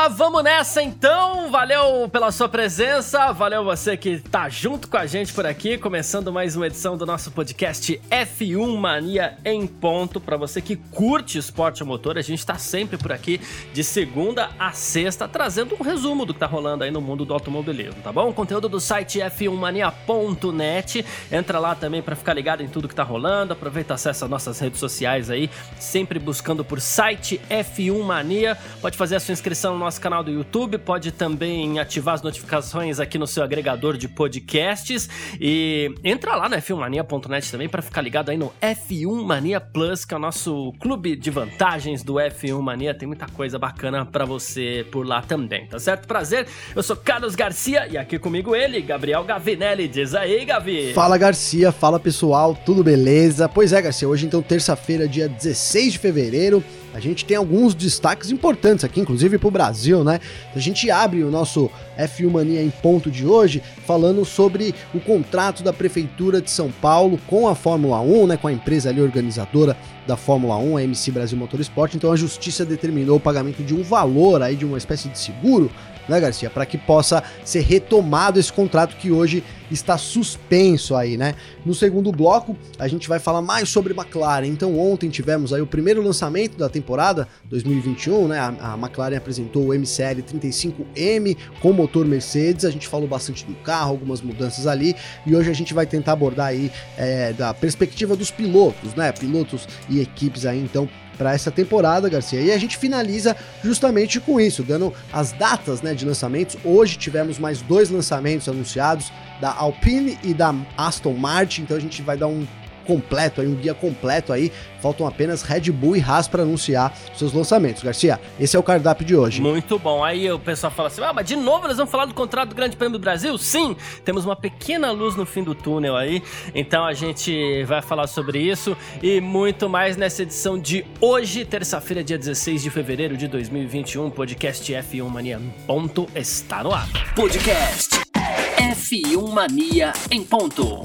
Opa, vamos nessa então. Valeu pela sua presença, valeu você que tá junto com a gente por aqui, começando mais uma edição do nosso podcast F1 Mania em ponto. Para você que curte esporte a motor, a gente tá sempre por aqui de segunda a sexta trazendo um resumo do que tá rolando aí no mundo do automobilismo, tá bom? Conteúdo do site f1mania.net. Entra lá também para ficar ligado em tudo que tá rolando. Aproveita acessa as nossas redes sociais aí, sempre buscando por site F1 Mania. Pode fazer a sua inscrição no nosso canal do YouTube, pode também ativar as notificações aqui no seu agregador de podcasts e entra lá no f1mania.net também para ficar ligado aí no F1 Mania Plus, que é o nosso clube de vantagens do F1 Mania. Tem muita coisa bacana para você por lá também, tá certo? Prazer, eu sou Carlos Garcia e aqui comigo ele, Gabriel Gavinelli. Diz aí, Gavi. Fala, Garcia. Fala, pessoal. Tudo beleza? Pois é, Garcia. Hoje, então, terça-feira, dia 16 de fevereiro a gente tem alguns destaques importantes aqui, inclusive para o Brasil, né? A gente abre o nosso F1 Mania em ponto de hoje falando sobre o contrato da Prefeitura de São Paulo com a Fórmula 1, né? Com a empresa ali organizadora da Fórmula 1, a MC Brasil Motorsport. Então a justiça determinou o pagamento de um valor aí de uma espécie de seguro né, Garcia? Para que possa ser retomado esse contrato que hoje está suspenso aí, né? No segundo bloco, a gente vai falar mais sobre McLaren. Então, ontem tivemos aí o primeiro lançamento da temporada 2021, né? A, a McLaren apresentou o MCL 35M com motor Mercedes. A gente falou bastante do carro, algumas mudanças ali. E hoje a gente vai tentar abordar aí é, da perspectiva dos pilotos, né? Pilotos e equipes aí, então, para essa temporada, Garcia. E a gente finaliza justamente com isso, dando as datas né, de lançamentos. Hoje tivemos mais dois lançamentos anunciados da Alpine e da Aston Martin, então a gente vai dar um completo aí, um guia completo aí. Faltam apenas Red Bull e Haas para anunciar seus lançamentos. Garcia, esse é o cardápio de hoje. Muito bom. Aí o pessoal fala assim: ah, mas de novo nós vamos falar do contrato do Grande Prêmio do Brasil? Sim, temos uma pequena luz no fim do túnel aí. Então a gente vai falar sobre isso e muito mais nessa edição de hoje, terça-feira, dia 16 de fevereiro de 2021. Podcast F1 Mania ponto está no ar. Podcast F1 Mania em ponto.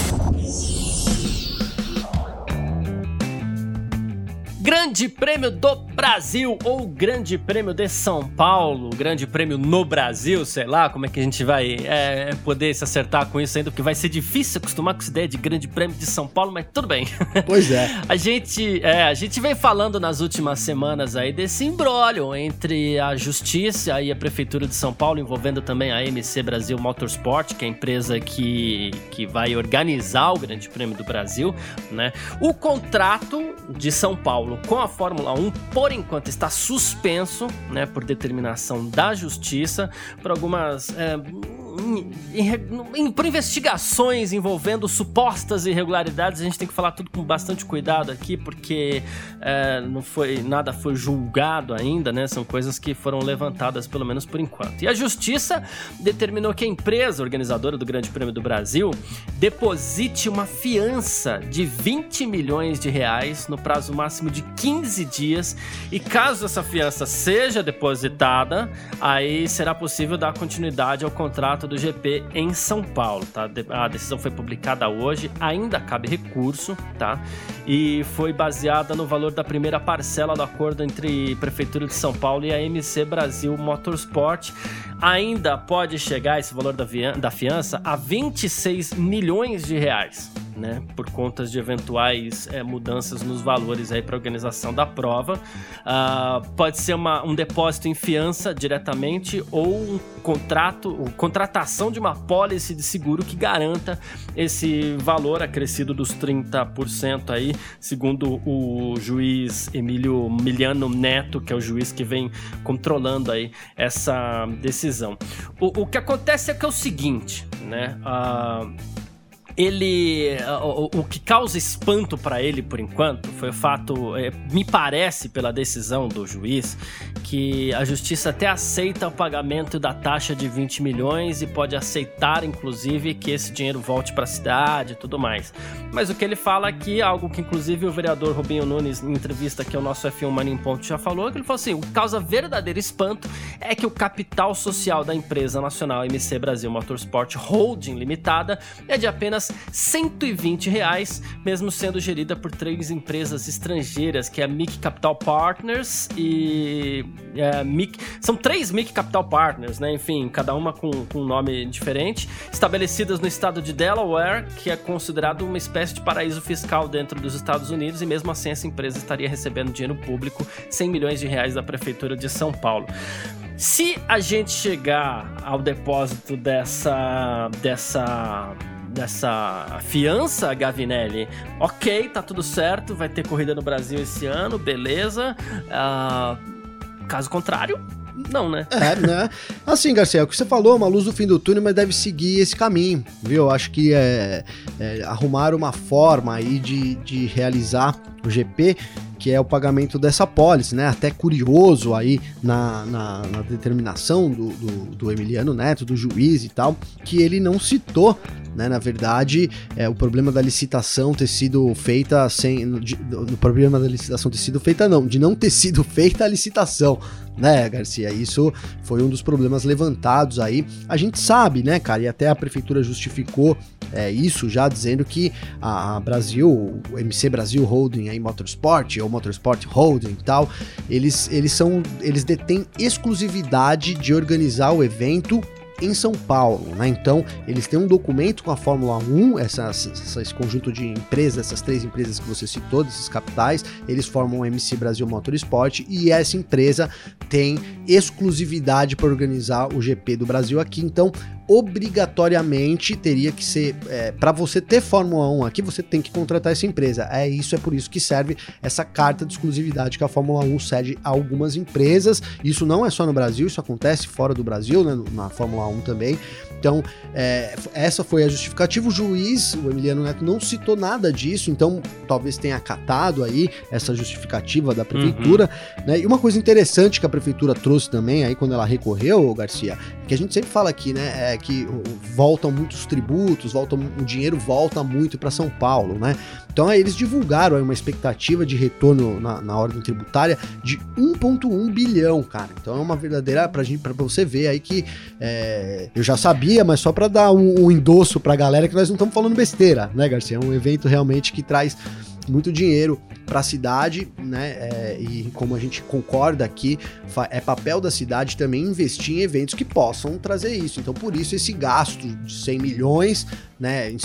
Grande Prêmio do Brasil ou Grande Prêmio de São Paulo, Grande Prêmio no Brasil, sei lá como é que a gente vai é, poder se acertar com isso ainda, porque vai ser difícil acostumar com essa ideia de Grande Prêmio de São Paulo, mas tudo bem. Pois é. a gente, é, a gente vem falando nas últimas semanas aí desse imbróglio entre a Justiça e a Prefeitura de São Paulo, envolvendo também a MC Brasil Motorsport, que é a empresa que, que vai organizar o Grande Prêmio do Brasil, né? O contrato de São Paulo com a Fórmula 1, por enquanto, está suspenso, né, por determinação da justiça, por algumas. É, por investigações envolvendo supostas irregularidades, a gente tem que falar tudo com bastante cuidado aqui, porque é, não foi nada foi julgado ainda, né? São coisas que foram levantadas pelo menos por enquanto. E a justiça determinou que a empresa organizadora do Grande Prêmio do Brasil deposite uma fiança de 20 milhões de reais no prazo máximo de 15 dias. E caso essa fiança seja depositada, aí será possível dar continuidade ao contrato do GP em São Paulo, tá? A decisão foi publicada hoje, ainda cabe recurso, tá? E foi baseada no valor da primeira parcela do acordo entre Prefeitura de São Paulo e a MC Brasil Motorsport. Ainda pode chegar esse valor da fiança a 26 milhões de reais né, por conta de eventuais é, mudanças nos valores aí para a organização da prova. Uh, pode ser uma, um depósito em fiança diretamente ou um contrato, ou contratação de uma pólice de seguro que garanta esse valor acrescido dos 30% aí, segundo o juiz Emílio Miliano Neto, que é o juiz que vem controlando aí essa decisão. O, o que acontece é que é o seguinte, né? Uh, ele o, o, que causa espanto para ele por enquanto foi o fato, é, me parece pela decisão do juiz, que a justiça até aceita o pagamento da taxa de 20 milhões e pode aceitar inclusive que esse dinheiro volte para a cidade e tudo mais. Mas o que ele fala aqui, algo que inclusive o vereador Rubinho Nunes em entrevista que o nosso F1 Mania em Ponto já falou, que ele falou assim, o que causa verdadeiro espanto é que o capital social da empresa nacional MC Brasil Motorsport Holding Limitada é de apenas 120 reais, mesmo sendo gerida por três empresas estrangeiras, que é a Mic Capital Partners e é, Mic, são três Mic Capital Partners, né? Enfim, cada uma com, com um nome diferente, estabelecidas no estado de Delaware, que é considerado uma espécie de paraíso fiscal dentro dos Estados Unidos, e mesmo assim essa empresa estaria recebendo dinheiro público, 100 milhões de reais da prefeitura de São Paulo. Se a gente chegar ao depósito dessa dessa dessa fiança, Gavinelli, ok, tá tudo certo, vai ter corrida no Brasil esse ano, beleza. Uh, caso contrário, não, né? É, né? Assim, Garcia, o que você falou, uma luz do fim do túnel, mas deve seguir esse caminho, viu? Acho que é, é arrumar uma forma aí de, de realizar o GP que é o pagamento dessa pólice, né? Até curioso aí na, na, na determinação do, do, do, Emiliano Neto, do juiz e tal, que ele não citou, né? Na verdade, é o problema da licitação ter sido feita sem. O problema da licitação ter sido feita, não, de não ter sido feita a licitação né, Garcia? Isso foi um dos problemas levantados aí. A gente sabe, né, cara, e até a prefeitura justificou é, isso já dizendo que a Brasil, o MC Brasil Holding aí Motorsport ou Motorsport Holding e tal, eles eles são eles detêm exclusividade de organizar o evento em São Paulo, né? Então, eles têm um documento com a Fórmula 1, essa, esse conjunto de empresas, essas três empresas que você citou, desses capitais, eles formam o MC Brasil Motorsport e essa empresa tem exclusividade para organizar o GP do Brasil aqui. Então, obrigatoriamente teria que ser é, para você ter Fórmula 1 aqui, você tem que contratar essa empresa. É isso, é por isso que serve essa carta de exclusividade que a Fórmula 1 cede a algumas empresas. Isso não é só no Brasil, isso acontece fora do Brasil, né, na Fórmula 1 também. Então, é, essa foi a justificativa. O juiz, o Emiliano Neto, não citou nada disso, então talvez tenha acatado aí essa justificativa da prefeitura. Uhum. Né? E uma coisa interessante que a prefeitura trouxe também, aí quando ela recorreu, Garcia, que a gente sempre fala aqui, né? É que voltam muitos tributos, voltam, o dinheiro volta muito para São Paulo, né? Então aí eles divulgaram aí uma expectativa de retorno na, na ordem tributária de 1,1 bilhão, cara. Então é uma verdadeira pra gente, para você ver aí que é, eu já sabia, mas só para dar um, um endosso pra galera que nós não estamos falando besteira, né, Garcia? É um evento realmente que traz muito dinheiro para a cidade, né? É, e como a gente concorda aqui, é papel da cidade também investir em eventos que possam trazer isso. Então, por isso, esse gasto de 100 milhões, né?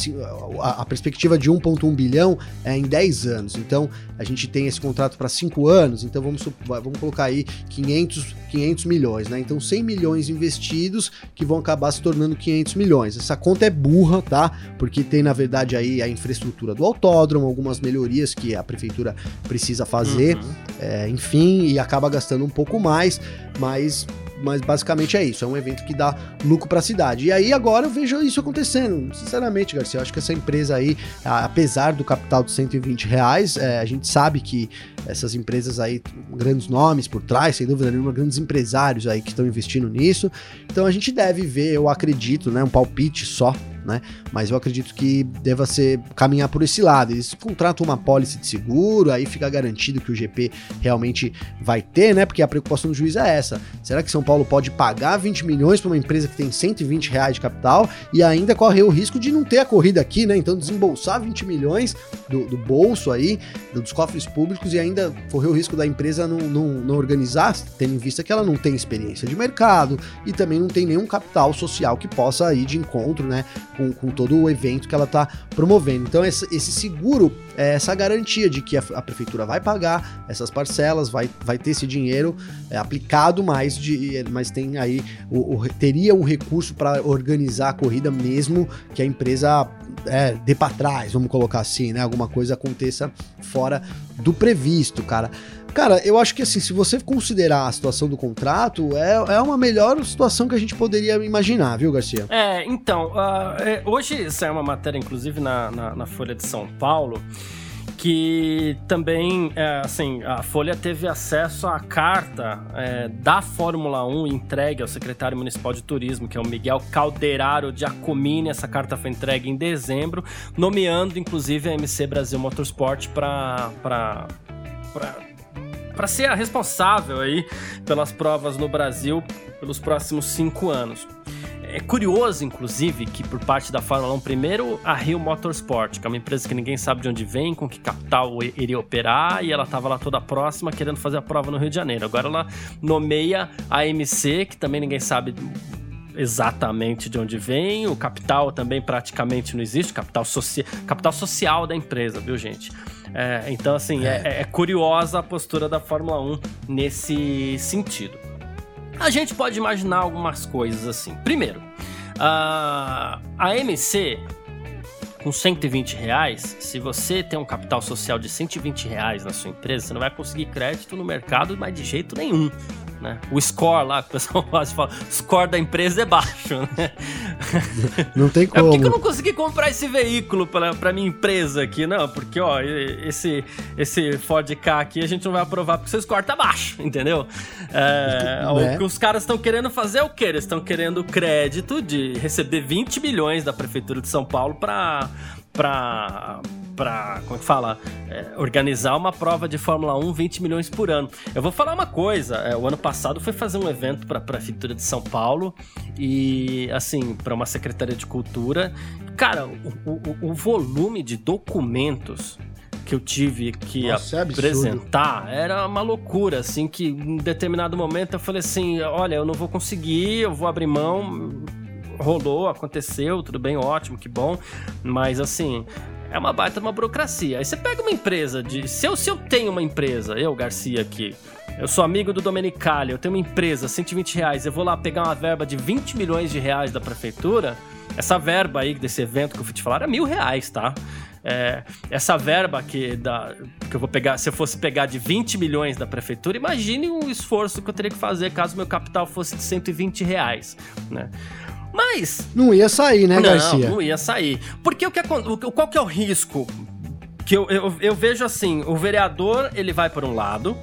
A, a perspectiva de 1,1 bilhão é em 10 anos. Então, a gente tem esse contrato para 5 anos. Então, vamos, vamos colocar aí 500, 500 milhões, né? Então, 100 milhões investidos que vão acabar se tornando 500 milhões. Essa conta é burra, tá? Porque tem, na verdade, aí a infraestrutura do autódromo, algumas melhorias que a prefeitura precisa fazer, uhum. é, enfim, e acaba gastando um pouco mais, mas mas basicamente é isso, é um evento que dá lucro para a cidade. E aí agora eu vejo isso acontecendo. Sinceramente, Garcia, eu acho que essa empresa aí, apesar do capital de 120 reais, é, a gente sabe que essas empresas aí, grandes nomes por trás, sem dúvida nenhuma, grandes empresários aí que estão investindo nisso. Então a gente deve ver, eu acredito, né, um palpite só, né? Mas eu acredito que deva ser caminhar por esse lado. Eles contratam uma pólice de seguro, aí fica garantido que o GP realmente vai ter, né? Porque a preocupação do juiz é essa. Será que São Paulo pode pagar 20 milhões para uma empresa que tem 120 reais de capital e ainda correr o risco de não ter a corrida aqui, né? Então desembolsar 20 milhões do, do bolso aí, dos cofres públicos e ainda correr o risco da empresa não, não, não organizar, tendo em vista que ela não tem experiência de mercado e também não tem nenhum capital social que possa ir de encontro, né? Com, com todo o evento que ela está promovendo. Então, esse, esse, seguro é essa garantia de que a, a, prefeitura vai pagar essas parcelas, vai, vai ter esse dinheiro é, aplicado, mas, de, mas tem aí o, o teria um recurso para organizar a corrida mesmo que a empresa é, dê para trás, vamos colocar assim, né? Alguma coisa aconteça fora do previsto, cara. Cara, eu acho que assim, se você considerar a situação do contrato, é, é uma melhor situação que a gente poderia imaginar, viu, Garcia? É, então, uh, hoje saiu uma matéria, inclusive, na, na, na Folha de São Paulo que também, é, assim, a Folha teve acesso à carta é, da Fórmula 1 entregue ao secretário municipal de turismo, que é o Miguel Calderaro Giacomini. Essa carta foi entregue em dezembro, nomeando inclusive a MC Brasil Motorsport para para ser a responsável aí pelas provas no Brasil pelos próximos cinco anos. É curioso, inclusive, que por parte da Fórmula 1, primeiro a Rio Motorsport, que é uma empresa que ninguém sabe de onde vem, com que capital iria operar, e ela estava lá toda próxima querendo fazer a prova no Rio de Janeiro. Agora ela nomeia a MC, que também ninguém sabe exatamente de onde vem, o capital também praticamente não existe, capital, soci... capital social da empresa, viu, gente? É, então, assim, é. É, é curiosa a postura da Fórmula 1 nesse sentido. A gente pode imaginar algumas coisas assim. Primeiro, uh, a MC com 120 reais, se você tem um capital social de 120 reais na sua empresa, você não vai conseguir crédito no mercado, mas de jeito nenhum. Né? O score lá, que o pessoal fala, o score da empresa é baixo, né? Não tem como. É, por que, eu não consegui comprar esse veículo para pra minha empresa aqui? Não, porque, ó, esse, esse Ford K aqui a gente não vai aprovar porque seu score tá baixo, entendeu? É, né? O que os caras estão querendo fazer é o quê? Eles estão querendo crédito de receber 20 milhões da Prefeitura de São Paulo para para para como é que fala é, organizar uma prova de Fórmula 1 20 milhões por ano. Eu vou falar uma coisa. É, o ano passado foi fazer um evento para a prefeitura de São Paulo e assim para uma secretaria de cultura. Cara, o, o, o volume de documentos que eu tive que Nossa, é apresentar é era uma loucura, assim, que em determinado momento eu falei assim, olha, eu não vou conseguir, eu vou abrir mão, rolou, aconteceu, tudo bem, ótimo, que bom. Mas assim, é uma baita uma burocracia. Aí você pega uma empresa de. Se eu, se eu tenho uma empresa, eu, Garcia, aqui. Eu sou amigo do Domenicali, eu tenho uma empresa, 120 reais, eu vou lá pegar uma verba de 20 milhões de reais da prefeitura. Essa verba aí desse evento que eu fui te falar é mil reais, tá? É, essa verba que, da, que eu vou pegar, se eu fosse pegar de 20 milhões da prefeitura, imagine o esforço que eu teria que fazer caso meu capital fosse de 120 reais, né? Mas. Não ia sair, né, não, Garcia? Não, não ia sair. Porque o que, qual que é o risco? Que eu, eu, eu vejo assim: o vereador ele vai por um lado,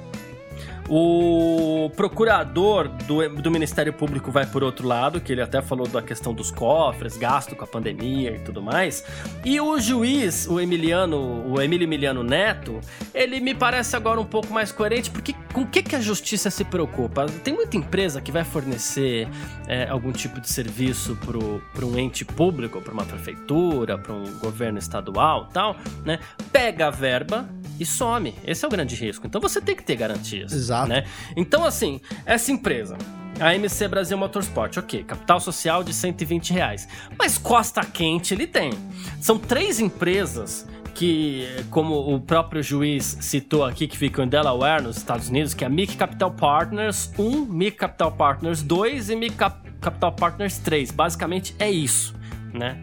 o procurador do, do Ministério Público vai por outro lado, que ele até falou da questão dos cofres, gasto com a pandemia e tudo mais. E o juiz, o Emiliano, o Emílio Emiliano Neto, ele me parece agora um pouco mais coerente, porque com o que, que a justiça se preocupa? Tem muita empresa que vai fornecer é, algum tipo de serviço para um ente público, para uma prefeitura, para um governo estadual tal, né? Pega a verba e some. Esse é o grande risco. Então você tem que ter garantias. Exato. Né? Então, assim, essa empresa. A MC Brasil Motorsport, ok, capital social de 120 reais. Mas Costa Quente ele tem. São três empresas que, como o próprio juiz citou aqui, que ficam em Delaware, nos Estados Unidos, que é a Mic Capital Partners 1, Mic Capital Partners 2 e Mic Capital Partners 3. Basicamente é isso, né?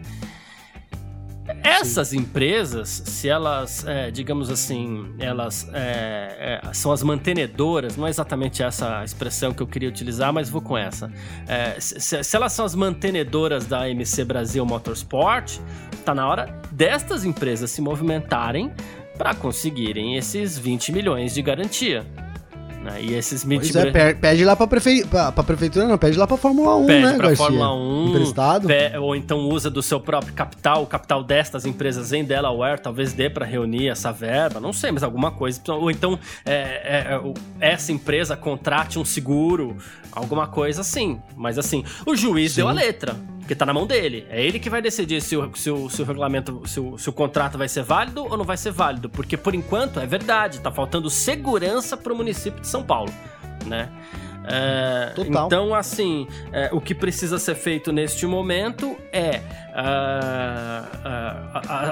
Essas Sim. empresas, se elas, é, digamos assim, elas é, é, são as mantenedoras, não é exatamente essa expressão que eu queria utilizar, mas vou com essa. É, se, se, elas são as mantenedoras da MC Brasil Motorsport, tá na hora destas empresas se movimentarem para conseguirem esses 20 milhões de garantia. Né? E esses mid pois é, pede lá pra, prefe... pra, pra prefeitura, não, pede lá pra Fórmula 1, pede né, pra Garcia? Fórmula 1, emprestado. ou então usa do seu próprio capital, o capital destas empresas em Delaware, talvez dê pra reunir essa verba, não sei, mas alguma coisa. Ou então é, é, é essa empresa contrate um seguro, alguma coisa assim. Mas assim, o juiz Sim. deu a letra. Porque tá na mão dele. É ele que vai decidir se o, se o, se o regulamento, se o, se o contrato vai ser válido ou não vai ser válido. Porque por enquanto é verdade, tá faltando segurança pro município de São Paulo, né? É, Total. Então, assim, é, o que precisa ser feito neste momento é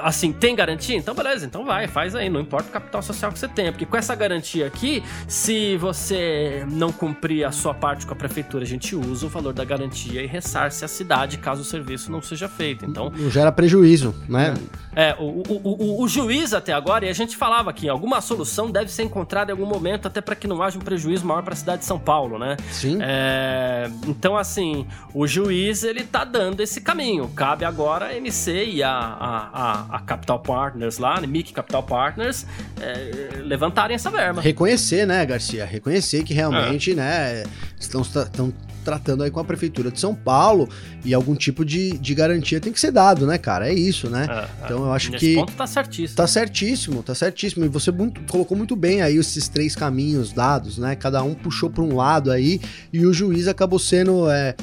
assim, tem garantia? Então beleza, então vai, faz aí, não importa o capital social que você tenha, porque com essa garantia aqui, se você não cumprir a sua parte com a prefeitura, a gente usa o valor da garantia e ressarce a cidade caso o serviço não seja feito. Então não gera prejuízo, né? É, o, o, o, o juiz até agora, e a gente falava aqui, alguma solução deve ser encontrada em algum momento, até para que não haja um prejuízo maior para a cidade de São Paulo, né? Sim. É, então, assim, o juiz ele tá dando esse caminho. Cabe agora a MC e a, a, a, a Capital Partners lá, MIC Capital Partners, é, levantarem essa verba. Reconhecer, né, Garcia? Reconhecer que realmente, é. né, estão, estão tratando aí com a Prefeitura de São Paulo e algum tipo de, de garantia tem que ser dado, né, cara? É isso, né? É, então eu acho que. ponto tá certíssimo. Tá certíssimo, tá certíssimo. E você muito, colocou muito bem aí esses três caminhos dados, né? Cada um puxou para um lado aí e o juiz acabou sendo. É,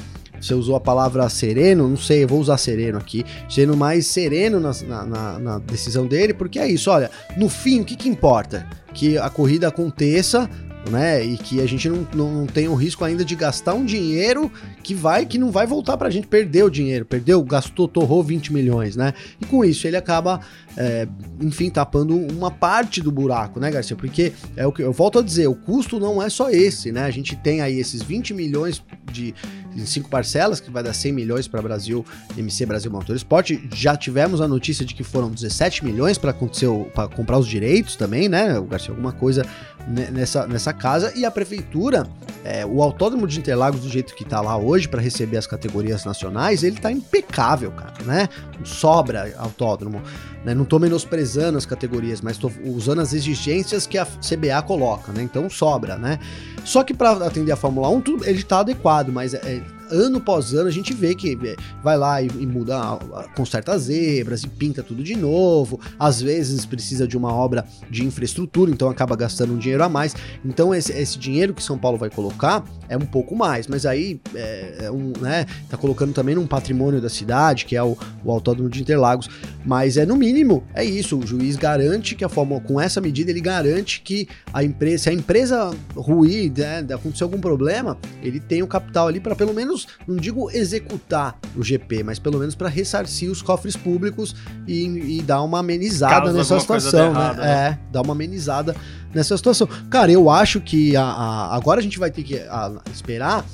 você usou a palavra sereno, não sei, eu vou usar sereno aqui, sendo mais sereno na, na, na, decisão dele, porque é isso, olha, no fim, o que, que importa? Que a corrida aconteça, né? E que a gente não, não tem o risco ainda de gastar um dinheiro que vai que não vai voltar pra gente perder o dinheiro. Perdeu, gastou, torrou 20 milhões, né? E com isso ele acaba, é, enfim, tapando uma parte do buraco, né, Garcia? Porque é o que eu volto a dizer, o custo não é só esse, né? A gente tem aí esses 20 milhões de em cinco parcelas, que vai dar 100 milhões para Brasil, MC Brasil Motorsport. Já tivemos a notícia de que foram 17 milhões para acontecer para comprar os direitos também, né, o Garcia, alguma coisa nessa, nessa casa e a prefeitura, é, o autódromo de Interlagos do jeito que tá lá hoje para receber as categorias nacionais, ele tá impecável, cara, né? Sobra autódromo, né? Não tô menosprezando as categorias, mas tô usando as exigências que a CBA coloca, né? Então sobra, né? Só que para atender a Fórmula 1, tudo, ele tá adequado, mas é, ano após ano a gente vê que é, vai lá e, e muda, conserta as zebras e pinta tudo de novo. Às vezes precisa de uma obra de infraestrutura, então acaba gastando um dinheiro a mais. Então esse, esse dinheiro que São Paulo vai colocar é um pouco mais, mas aí é, é um, né, tá colocando também num patrimônio da cidade, que é o, o Autódromo de Interlagos. Mas é no mínimo, é isso. O juiz garante que a Fórmula, com essa medida, ele garante que a empresa, se a empresa ruir, né, acontecer algum problema, ele tem o capital ali para pelo menos não digo executar o GP, mas pelo menos para ressarcir os cofres públicos e, e dar uma amenizada Caso nessa situação, né? Errado, né? É, dar uma amenizada nessa situação. Cara, eu acho que a, a agora a gente vai ter que a, esperar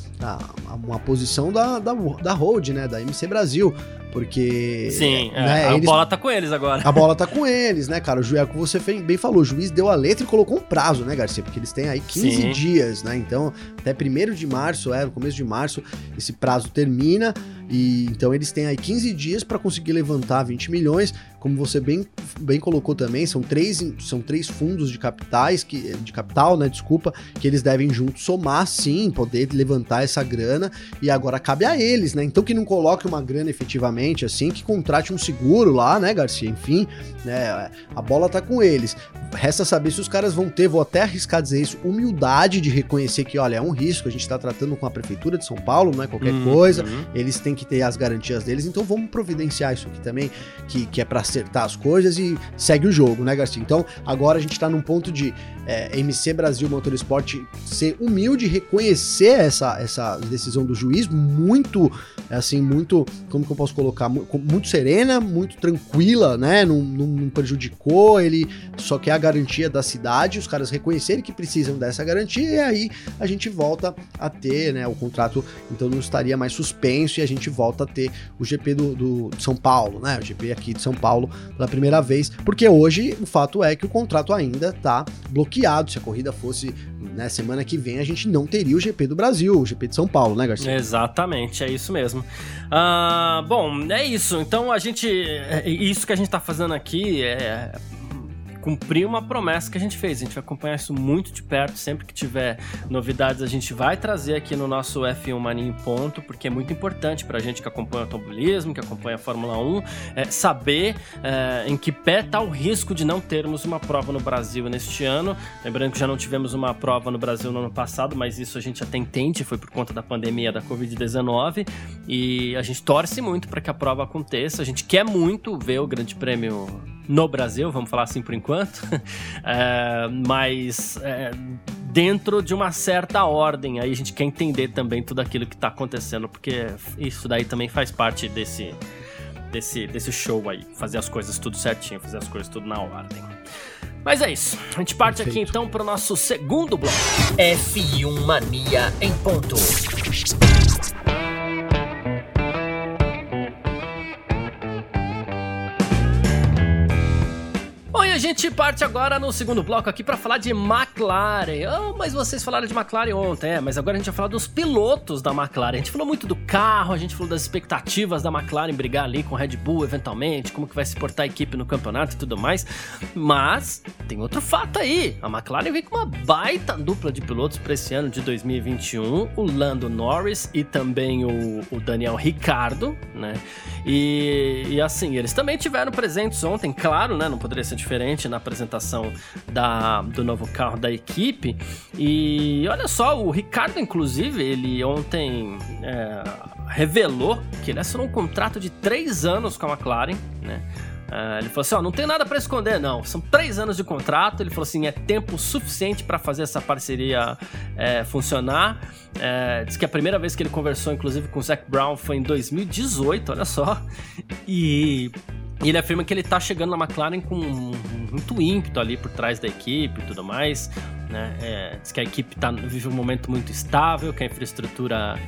uma posição da, da, da Road, né? Da MC Brasil. Porque. Sim, é, né, a eles, bola tá com eles agora. A bola tá com eles, né, cara? O juiz, como você bem falou, o juiz deu a letra e colocou um prazo, né, Garcia? Porque eles têm aí 15 Sim. dias, né? Então, até 1 de março, é, no começo de março, esse prazo termina. E então eles têm aí 15 dias para conseguir levantar 20 milhões. Como você bem, bem colocou também, são três, são três fundos de capitais, que, de capital, né? Desculpa, que eles devem juntos somar, sim, poder levantar essa grana. E agora cabe a eles, né? Então que não coloque uma grana efetivamente, assim, que contrate um seguro lá, né, Garcia? Enfim, né? A bola tá com eles. Resta saber se os caras vão ter, vou até arriscar dizer isso, humildade de reconhecer que, olha, é um risco, a gente tá tratando com a prefeitura de São Paulo, não é qualquer uhum. coisa. Eles têm que ter as garantias deles, então vamos providenciar isso aqui também, que, que é para acertar as coisas e segue o jogo, né, Garcia? Então agora a gente tá num ponto de é, MC Brasil Motorsport ser humilde, reconhecer essa, essa decisão do juiz, muito, assim, muito, como que eu posso colocar? Muito serena, muito tranquila, né? Não, não, não prejudicou, ele só quer a garantia da cidade, os caras reconhecerem que precisam dessa garantia, e aí a gente volta a ter, né? O contrato, então não estaria mais suspenso e a gente volta a ter o GP do, do de São Paulo, né? O GP aqui de São Paulo pela primeira vez, porque hoje o fato é que o contrato ainda está bloqueado. Se a corrida fosse né, semana que vem, a gente não teria o GP do Brasil, o GP de São Paulo, né, Garcia? Exatamente, é isso mesmo. Uh, bom, é isso. Então a gente. É, isso que a gente está fazendo aqui é cumprir uma promessa que a gente fez. A gente vai acompanhar isso muito de perto. Sempre que tiver novidades, a gente vai trazer aqui no nosso F1 Mania em Ponto, porque é muito importante para a gente que acompanha o automobilismo, que acompanha a Fórmula 1, é, saber é, em que pé está o risco de não termos uma prova no Brasil neste ano. Lembrando que já não tivemos uma prova no Brasil no ano passado, mas isso a gente até entende, foi por conta da pandemia da Covid-19. E a gente torce muito para que a prova aconteça. A gente quer muito ver o Grande Prêmio no Brasil, vamos falar assim por enquanto, é, mas é, dentro de uma certa ordem. Aí a gente quer entender também tudo aquilo que está acontecendo, porque isso daí também faz parte desse desse, desse show aí. Fazer as coisas tudo certinho, fazer as coisas tudo na ordem. Mas é isso. A gente parte Perfeito. aqui então para o nosso segundo bloco. F1 Mania em ponto. Gente parte agora no segundo bloco aqui para falar de McLaren. Oh, mas vocês falaram de McLaren ontem, é, mas agora a gente vai falar dos pilotos da McLaren. A gente falou muito do carro, a gente falou das expectativas da McLaren brigar ali com Red Bull eventualmente, como que vai se portar a equipe no campeonato e tudo mais. Mas tem outro fato aí. A McLaren vem com uma baita dupla de pilotos para esse ano de 2021, o Lando Norris e também o, o Daniel Ricardo, né? E, e assim, eles também tiveram presentes ontem, claro, né? Não poderia ser diferente na apresentação da, do novo carro da equipe. E olha só, o Ricardo, inclusive, ele ontem é, revelou que ele assinou um contrato de três anos com a McLaren, né? Uh, ele falou assim: ó, não tem nada para esconder, não. São três anos de contrato. Ele falou assim: é tempo suficiente para fazer essa parceria é, funcionar. É, diz que a primeira vez que ele conversou, inclusive, com o Zac Brown foi em 2018, olha só. E ele afirma que ele tá chegando na McLaren com muito ímpeto ali por trás da equipe e tudo mais. Né? É, diz que a equipe tá, vive um momento muito estável, que a infraestrutura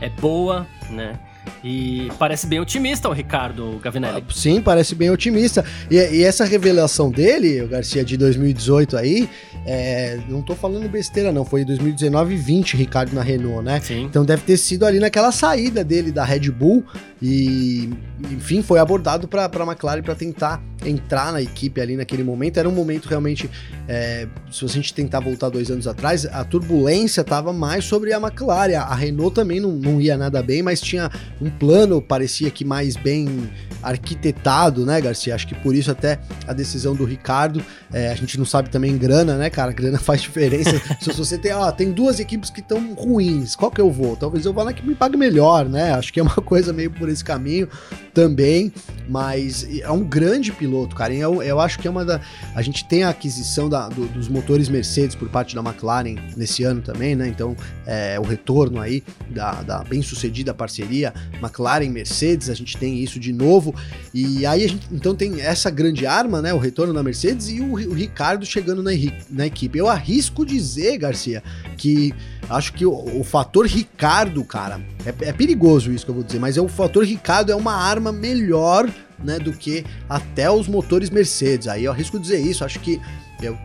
é boa, né? E parece bem otimista o Ricardo Gavinelli. Ah, sim, parece bem otimista. E, e, essa revelação dele, o Garcia, de 2018 aí, é, não tô falando besteira não, foi 2019 e 20 Ricardo na Renault, né? Sim. Então deve ter sido ali naquela saída dele da Red Bull e, enfim, foi abordado para a McLaren para tentar entrar na equipe ali naquele momento. Era um momento realmente, é, se a gente tentar voltar dois anos atrás, a turbulência estava mais sobre a McLaren. A Renault também não, não ia nada bem, mas tinha um plano, parecia que mais bem arquitetado, né, Garcia? Acho que por isso até a decisão do Ricardo. É, a gente não sabe também grana, né, cara? Grana faz diferença. se você tem, ó, tem duas equipes que estão ruins, qual que eu vou? Talvez eu vá na que me pague melhor, né? Acho que é uma coisa meio por esse caminho também, mas é um grande piloto, cara. Eu, eu acho que é uma da. A gente tem a aquisição da, do, dos motores Mercedes por parte da McLaren nesse ano também, né? Então, é, o retorno aí da, da bem sucedida parceria McLaren-Mercedes, a gente tem isso de novo. E aí a gente então tem essa grande arma, né? O retorno da Mercedes e o, o Ricardo chegando na, na equipe. Eu arrisco dizer, Garcia, que acho que o, o fator Ricardo, cara, é, é, perigoso isso que eu vou dizer, mas é o fator Ricardo é uma arma melhor, né, do que até os motores Mercedes. Aí eu arrisco dizer isso, acho que eu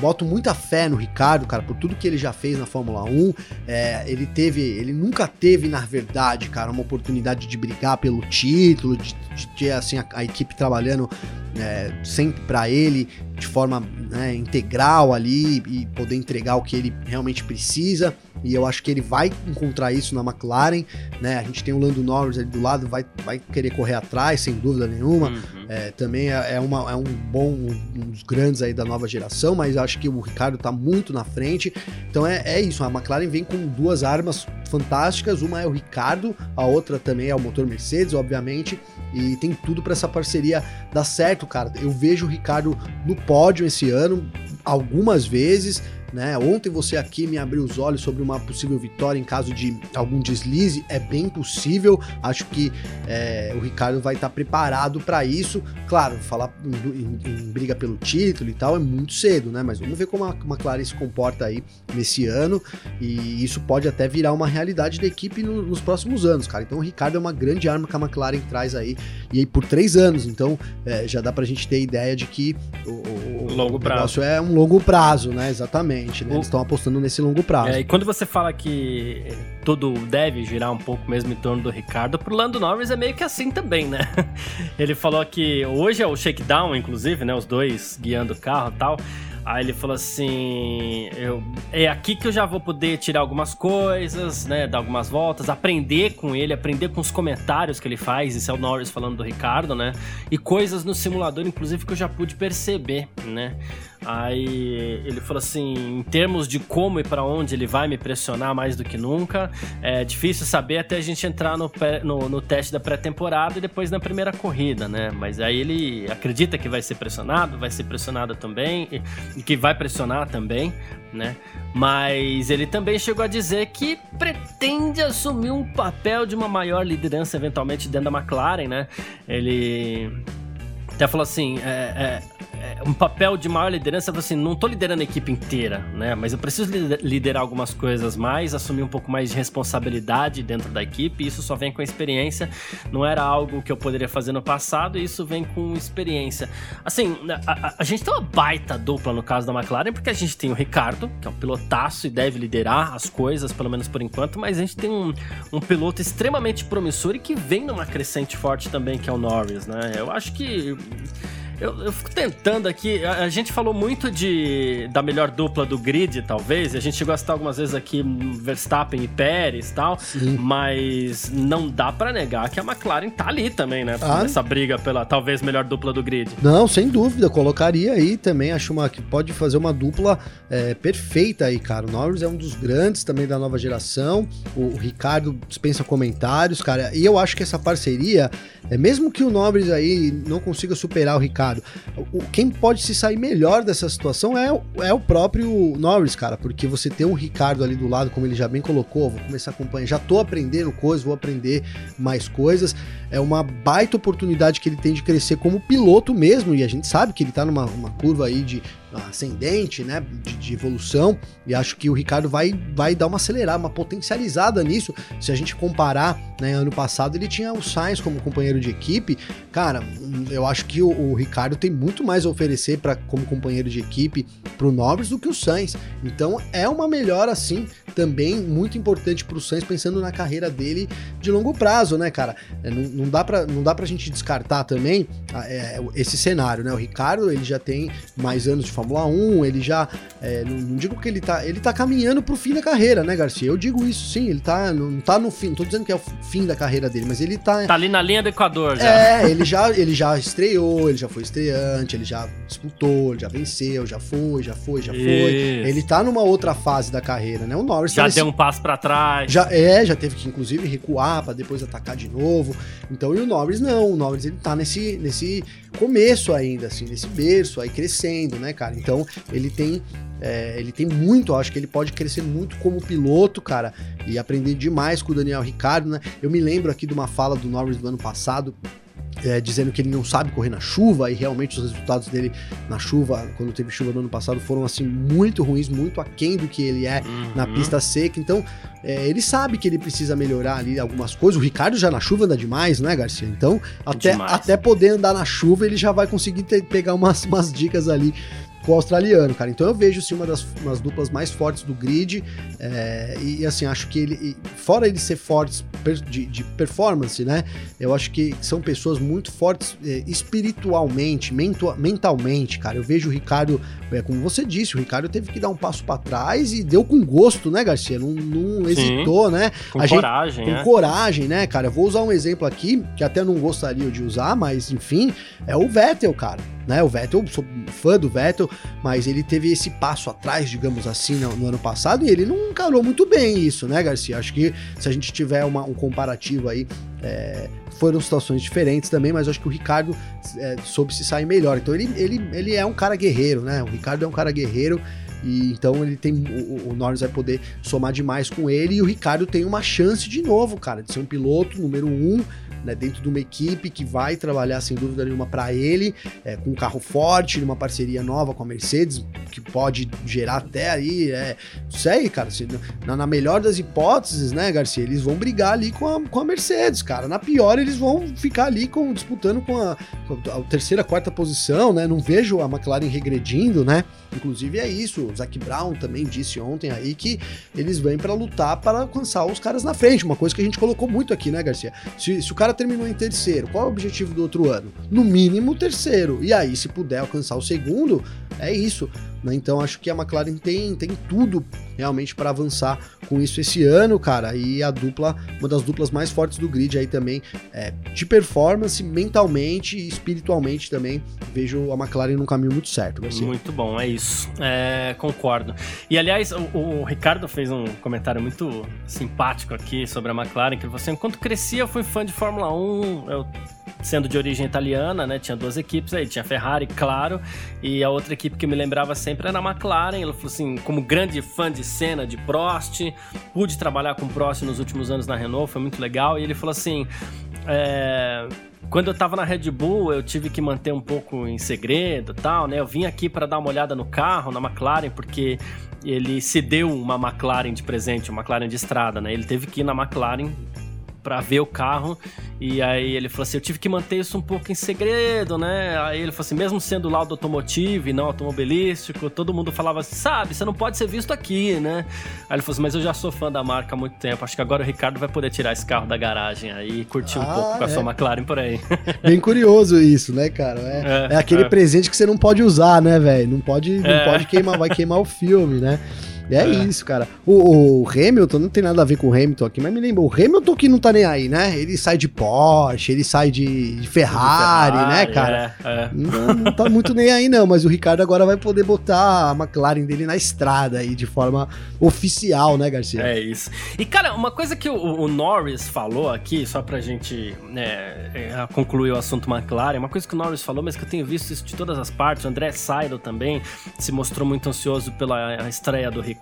boto muita fé no Ricardo, cara, por tudo que ele já fez na Fórmula 1. É, ele teve, ele nunca teve, na verdade, cara, uma oportunidade de brigar pelo título, de, de ter assim a, a equipe trabalhando é, sempre para ele de forma né, integral ali e poder entregar o que ele realmente precisa. E eu acho que ele vai encontrar isso na McLaren, né? A gente tem o Lando Norris ali do lado, vai, vai querer correr atrás, sem dúvida nenhuma. Uhum. É, também é, é, uma, é um bom, um dos grandes aí da nova geração, mas acho que o Ricardo tá muito na frente. Então é, é isso, a McLaren vem com duas armas fantásticas, uma é o Ricardo, a outra também é o motor Mercedes, obviamente, e tem tudo para essa parceria dar certo, cara. Eu vejo o Ricardo no pódio esse ano algumas vezes, né? Ontem você aqui me abriu os olhos sobre uma possível vitória em caso de algum deslize, é bem possível. Acho que é, o Ricardo vai estar tá preparado para isso. Claro, falar em, em, em, briga pelo título e tal é muito cedo, né? Mas vamos ver como a McLaren se comporta aí nesse ano e isso pode até virar uma realidade da equipe no, nos próximos anos, cara. Então o Ricardo é uma grande arma que a McLaren traz aí e aí por três anos. Então é, já dá para a gente ter ideia de que o, o, longo prazo. negócio é um longo prazo, né? Exatamente. Né? Eles estão apostando nesse longo prazo. É, e quando você fala que tudo deve girar um pouco mesmo em torno do Ricardo, pro Lando Norris é meio que assim também, né? Ele falou que hoje é o shakedown, inclusive, né? Os dois guiando o carro e tal. Aí ele falou assim: eu, é aqui que eu já vou poder tirar algumas coisas, né? Dar algumas voltas, aprender com ele, aprender com os comentários que ele faz. Isso é o Norris falando do Ricardo, né? E coisas no simulador, inclusive, que eu já pude perceber, né? Aí ele falou assim: em termos de como e para onde ele vai me pressionar mais do que nunca, é difícil saber até a gente entrar no, no, no teste da pré-temporada e depois na primeira corrida, né? Mas aí ele acredita que vai ser pressionado, vai ser pressionado também. Que vai pressionar também, né? Mas ele também chegou a dizer que pretende assumir um papel de uma maior liderança eventualmente dentro da McLaren, né? Ele até falou assim, é, é um papel de maior liderança, assim, não tô liderando a equipe inteira, né? Mas eu preciso liderar algumas coisas mais, assumir um pouco mais de responsabilidade dentro da equipe. Isso só vem com experiência. Não era algo que eu poderia fazer no passado, e isso vem com experiência. Assim, a, a, a gente tem uma baita dupla no caso da McLaren, porque a gente tem o Ricardo, que é um pilotaço e deve liderar as coisas, pelo menos por enquanto, mas a gente tem um, um piloto extremamente promissor e que vem numa crescente forte também, que é o Norris, né? Eu acho que eu, eu, fico tentando aqui. A, a, gente falou muito de da melhor dupla do grid, talvez. A gente chegou a citar algumas vezes aqui Verstappen e Pérez e tal. Sim. Mas não dá para negar que a McLaren tá ali também, né? Ah. Nessa briga pela talvez melhor dupla do grid. Não, sem dúvida. Colocaria aí também. Acho uma, que pode fazer uma dupla é, perfeita aí, cara. O Norris é um dos grandes também da nova geração. O, o Ricardo dispensa comentários, cara. E eu acho que essa parceria, é mesmo que o Norris aí não consiga superar o Ricardo mercado. O, quem pode se sair melhor dessa situação é, é o próprio Norris, cara, porque você tem um Ricardo ali do lado, como ele já bem colocou, vou começar a acompanhar, já tô aprendendo coisas, vou aprender mais coisas. É uma baita oportunidade que ele tem de crescer como piloto mesmo, e a gente sabe que ele tá numa curva aí de ascendente, né, de, de, evolução, e acho que o Ricardo vai, vai dar uma acelerada, uma potencializada nisso. Se a gente comparar, né, ano passado ele tinha o Sainz como companheiro de equipe, cara, eu acho que o, o Ricardo tem muito mais a oferecer para como companheiro de equipe pro Norris do que o Sainz. Então é uma melhora assim também muito importante pro Sainz pensando na carreira dele de longo prazo, né, cara? É, não, não dá para não dá pra gente descartar também é, esse cenário, né? O Ricardo, ele já tem mais anos de 1, ele já. É, não, não, digo que ele tá. Ele tá caminhando pro fim da carreira, né, Garcia? Eu digo isso sim, ele tá. Não tá no fim. Não tô dizendo que é o fim da carreira dele, mas ele tá. Tá ali na linha do Equador já. É, ele já, ele já estreou, ele já foi estreante, ele já disputou, ele já venceu, já foi, já foi, já foi. Isso. Ele tá numa outra fase da carreira, né? O Norris já tá nesse... deu um passo para trás. Já é, já teve que inclusive recuar para depois atacar de novo. Então, e o Norris não, o Norris ele tá nesse nesse começo ainda assim, nesse berço aí crescendo, né, cara? Então, ele tem é, ele tem muito, acho que ele pode crescer muito como piloto, cara, e aprender demais com o Daniel Ricardo, né? Eu me lembro aqui de uma fala do Norris do ano passado, é, dizendo que ele não sabe correr na chuva, e realmente os resultados dele na chuva, quando teve chuva no ano passado, foram assim muito ruins, muito aquém do que ele é uhum. na pista seca. Então, é, ele sabe que ele precisa melhorar ali algumas coisas. O Ricardo já na chuva anda demais, né, Garcia? Então, até, até poder andar na chuva, ele já vai conseguir ter, pegar umas, umas dicas ali com o australiano, cara. Então eu vejo sim uma das umas duplas mais fortes do grid. É, e assim, acho que ele, fora ele ser fortes de, de, performance, né? Eu acho que são pessoas muito fortes é, espiritualmente, mental, mentalmente, cara. Eu vejo o Ricardo, é, como você disse, o Ricardo teve que dar um passo para trás e deu com gosto, né, Garcia? Não, não hesitou, né? Com A coragem, gente, Com coragem, né, cara? Eu vou usar um exemplo aqui, que até não gostaria de usar, mas enfim, é o Vettel, cara né? O Vettel, sou fã do Vettel, mas ele teve esse passo atrás, digamos assim, no, no ano passado, e ele não calou muito bem isso, né, Garcia? Acho que se a gente tiver uma, um comparativo aí, é, foram situações diferentes também, mas acho que o Ricardo é, soube se sair melhor. Então ele, ele, ele é um cara guerreiro, né? O Ricardo é um cara guerreiro. E então ele tem. O, o Norris vai poder somar demais com ele. E o Ricardo tem uma chance de novo, cara, de ser um piloto número um né, dentro de uma equipe que vai trabalhar sem dúvida nenhuma para ele, é, com um carro forte, numa parceria nova com a Mercedes, que pode gerar até aí, é, cara, se, na, na, melhor das hipóteses, né, Garcia, eles vão brigar ali com a, com a Mercedes, cara. Na pior, eles vão ficar ali com, disputando com a, a, a terceira, quarta posição, né? Não vejo a McLaren regredindo, né? Inclusive é isso, o Zac Brown também disse ontem aí que eles vêm para lutar para alcançar os caras na frente, uma coisa que a gente colocou muito aqui, né, Garcia? Se, se o cara terminou em terceiro, qual é o objetivo do outro ano? No mínimo terceiro. E aí, se puder alcançar o segundo, é isso. Né? Então acho que a McLaren tem, tem tudo realmente para avançar com isso esse ano, cara. E a dupla, uma das duplas mais fortes do grid aí também, é, de performance, mentalmente e espiritualmente também, vejo a McLaren num caminho muito certo. Garcia. Muito bom, é isso. É, concordo. E aliás, o, o, Ricardo fez um comentário muito simpático aqui sobre a McLaren, que você, enquanto crescia, eu fui fã de Fórmula 1, eu sendo de origem italiana, né? Tinha duas equipes aí, tinha a Ferrari, claro, e a outra equipe que me lembrava sempre era a McLaren. Ele falou assim, como grande fã de cena de Prost, pude trabalhar com Prost nos últimos anos na Renault, foi muito legal. E ele falou assim, é, quando eu tava na Red Bull, eu tive que manter um pouco em segredo tal, né? Eu vim aqui para dar uma olhada no carro, na McLaren, porque ele se deu uma McLaren de presente, uma McLaren de estrada, né? Ele teve que ir na McLaren para ver o carro. E aí ele falou assim: eu tive que manter isso um pouco em segredo, né? Aí ele falou assim: mesmo sendo laudo automotivo e não automobilístico, todo mundo falava assim: sabe, você não pode ser visto aqui, né? Aí ele falou assim: mas eu já sou fã da marca há muito tempo. Acho que agora o Ricardo vai poder tirar esse carro da garagem aí e curtir um Ah, pouco com a é. sua McLaren por aí. Bem curioso isso, né, cara? É, É, é aquele é. presente que você não pode usar, né, velho? Não pode, não É. pode queimar, vai queimar o filme, né? É, É. isso, cara. O, o Hamilton, não tem nada a ver com o Hamilton aqui, mas me lembra, o Hamilton que não tá nem aí, né? Ele sai de Porsche, ele sai de, de Ferrari, né, cara? É, é. Não, não tá muito nem aí, não, mas o Ricardo agora vai poder botar a McLaren dele na estrada aí, de forma oficial, né, Garcia? É isso. E, cara, uma coisa que o, o Norris falou aqui, só pra gente né, é, concluir o assunto McLaren, uma coisa que o Norris falou, mas que eu tenho visto isso de todas as partes, o André Seidel também se mostrou muito ansioso pela estreia do Ricardo,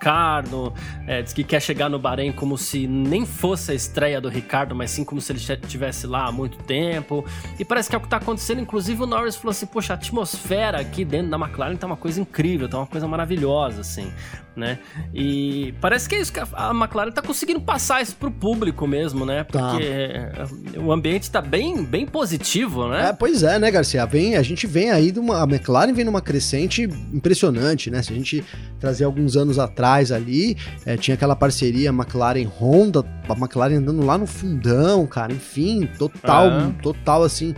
é, diz que quer chegar no Bahrein como se nem fosse a estreia do Ricardo, mas sim como se ele já estivesse lá há muito tempo. E parece que é o que tá acontecendo, inclusive o Norris falou assim, poxa, a atmosfera aqui dentro da McLaren tá uma coisa incrível, tá uma coisa maravilhosa, assim, né? E parece que é isso que a- McLaren tá conseguindo passar isso pro público mesmo, né? Tá. Porque é, o ambiente tá bem, bem positivo, né? É, pois é, né, Garcia? Vem, a gente vem aí de uma. A McLaren vem numa crescente impressionante, né? Se a gente trazer alguns anos atrás ali, é, tinha aquela parceria McLaren-Honda, a McLaren andando lá no fundão, cara. Enfim, total, É. total assim,